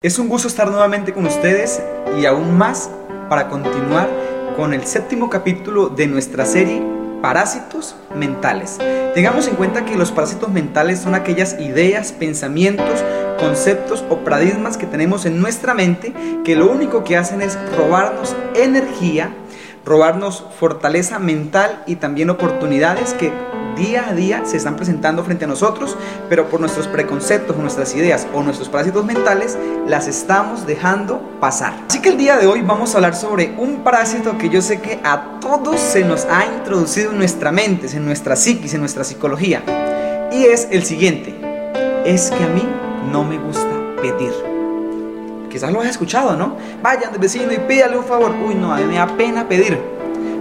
Es un gusto estar nuevamente con ustedes y aún más para continuar con el séptimo capítulo de nuestra serie Parásitos Mentales. Tengamos en cuenta que los parásitos mentales son aquellas ideas, pensamientos, conceptos o paradigmas que tenemos en nuestra mente que lo único que hacen es robarnos energía, robarnos fortaleza mental y también oportunidades que día a día se están presentando frente a nosotros, pero por nuestros preconceptos, nuestras ideas o nuestros parásitos mentales las estamos dejando pasar. Así que el día de hoy vamos a hablar sobre un parásito que yo sé que a todos se nos ha introducido en nuestra mente, en nuestra psiquis, en nuestra psicología. Y es el siguiente, es que a mí no me gusta pedir. Quizás lo has escuchado, ¿no? Vayan del vecino y pídale un favor. Uy, no, a mí me da pena pedir.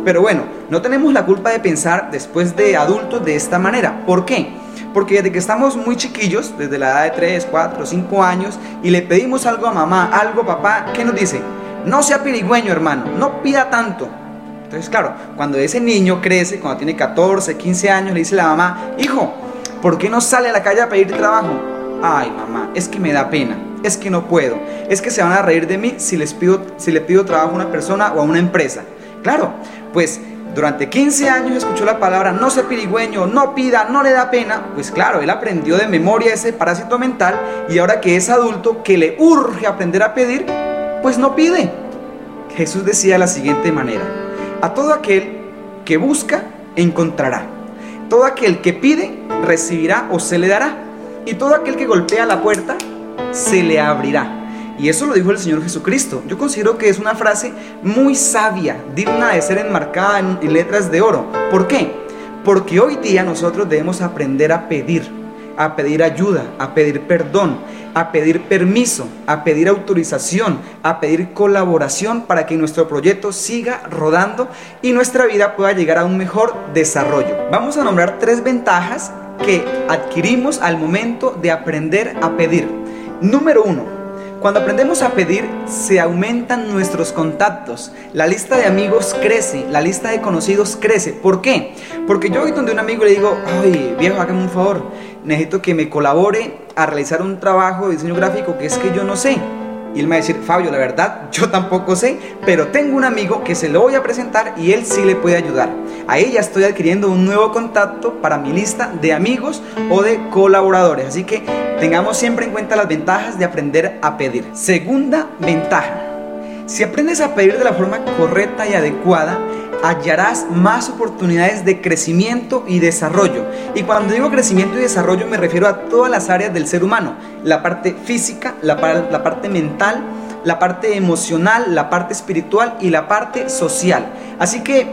Pero bueno, no tenemos la culpa de pensar después de adultos de esta manera. ¿Por qué? Porque desde que estamos muy chiquillos, desde la edad de 3, 4, 5 años, y le pedimos algo a mamá, algo a papá, ¿qué nos dice? No sea pirigüeño, hermano, no pida tanto. Entonces, claro, cuando ese niño crece, cuando tiene 14, 15 años, le dice la mamá, hijo, ¿por qué no sale a la calle a pedir trabajo? Ay, mamá, es que me da pena, es que no puedo, es que se van a reír de mí si, les pido, si le pido trabajo a una persona o a una empresa. Claro, pues durante 15 años escuchó la palabra no se pirigüeño, no pida, no le da pena. Pues claro, él aprendió de memoria ese parásito mental y ahora que es adulto, que le urge aprender a pedir, pues no pide. Jesús decía de la siguiente manera, a todo aquel que busca, encontrará. Todo aquel que pide, recibirá o se le dará. Y todo aquel que golpea la puerta, se le abrirá. Y eso lo dijo el Señor Jesucristo. Yo considero que es una frase muy sabia, digna de ser enmarcada en, letras de oro. ¿Por qué? Porque hoy día nosotros debemos aprender a pedir, a pedir ayuda, a pedir perdón, a pedir permiso, a pedir autorización, a pedir colaboración para que nuestro proyecto siga rodando y nuestra vida pueda llegar a un mejor desarrollo. Vamos a nombrar tres ventajas que adquirimos al momento de aprender a pedir. Número uno, cuando aprendemos a pedir, se aumentan nuestros contactos. La lista de amigos crece, la lista de conocidos crece. ¿Por qué? Porque yo voy donde un amigo le digo, ay, viejo, hágame un favor, necesito que me colabore a realizar un trabajo de diseño gráfico que es que yo no sé. Y él me va a decir, Fabio, la verdad, yo tampoco sé, pero tengo un amigo que se lo voy a presentar y él sí le puede ayudar. Ahí ya estoy adquiriendo un nuevo contacto para mi lista de amigos o de colaboradores. Así que tengamos siempre en cuenta las ventajas de aprender a pedir. Segunda ventaja. Si aprendes a pedir de la forma correcta y adecuada, hallarás más oportunidades de crecimiento y desarrollo. Y cuando digo crecimiento y desarrollo me refiero a todas las áreas del ser humano, la parte física, la, la parte mental, la parte emocional, la parte espiritual y la parte social. Así que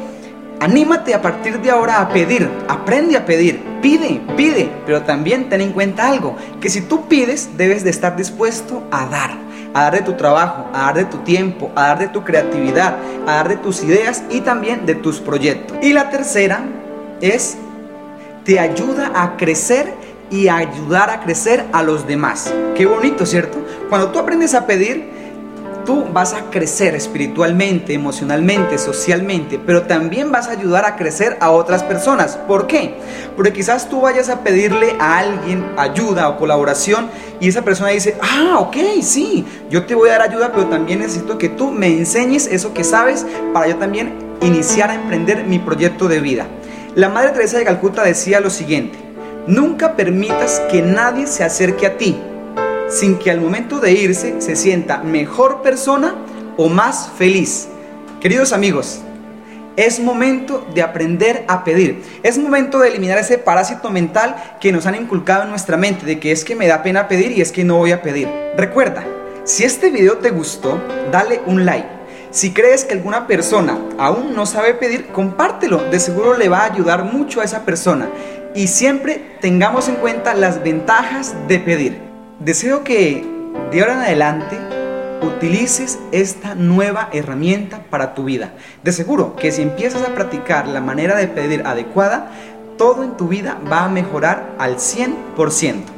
anímate a partir de ahora a pedir, aprende a pedir, pide, pide, pero también ten en cuenta algo, que si tú pides debes de estar dispuesto a dar a dar de tu trabajo, a dar de tu tiempo, a dar de tu creatividad, a dar de tus ideas y también de tus proyectos. Y la tercera es, te ayuda a crecer y a ayudar a crecer a los demás. Qué bonito, ¿cierto? Cuando tú aprendes a pedir, tú vas a crecer espiritualmente, emocionalmente, socialmente, pero también vas a ayudar a crecer a otras personas. ¿Por qué? Porque quizás tú vayas a pedirle a alguien ayuda o colaboración y esa persona dice, ah, ok, sí, yo te voy a dar ayuda, pero también necesito que tú me enseñes eso que sabes para yo también iniciar a emprender mi proyecto de vida. La Madre Teresa de Calcuta decía lo siguiente, nunca permitas que nadie se acerque a ti sin que al momento de irse se sienta mejor persona o más feliz. Queridos amigos, es momento de aprender a pedir. Es momento de eliminar ese parásito mental que nos han inculcado en nuestra mente de que es que me da pena pedir y es que no voy a pedir. Recuerda, si este video te gustó, dale un like. Si crees que alguna persona aún no sabe pedir, compártelo. De seguro le va a ayudar mucho a esa persona. Y siempre tengamos en cuenta las ventajas de pedir. Deseo que de ahora en adelante utilices esta nueva herramienta para tu vida. De seguro que si empiezas a practicar la manera de pedir adecuada, todo en tu vida va a mejorar al 100%.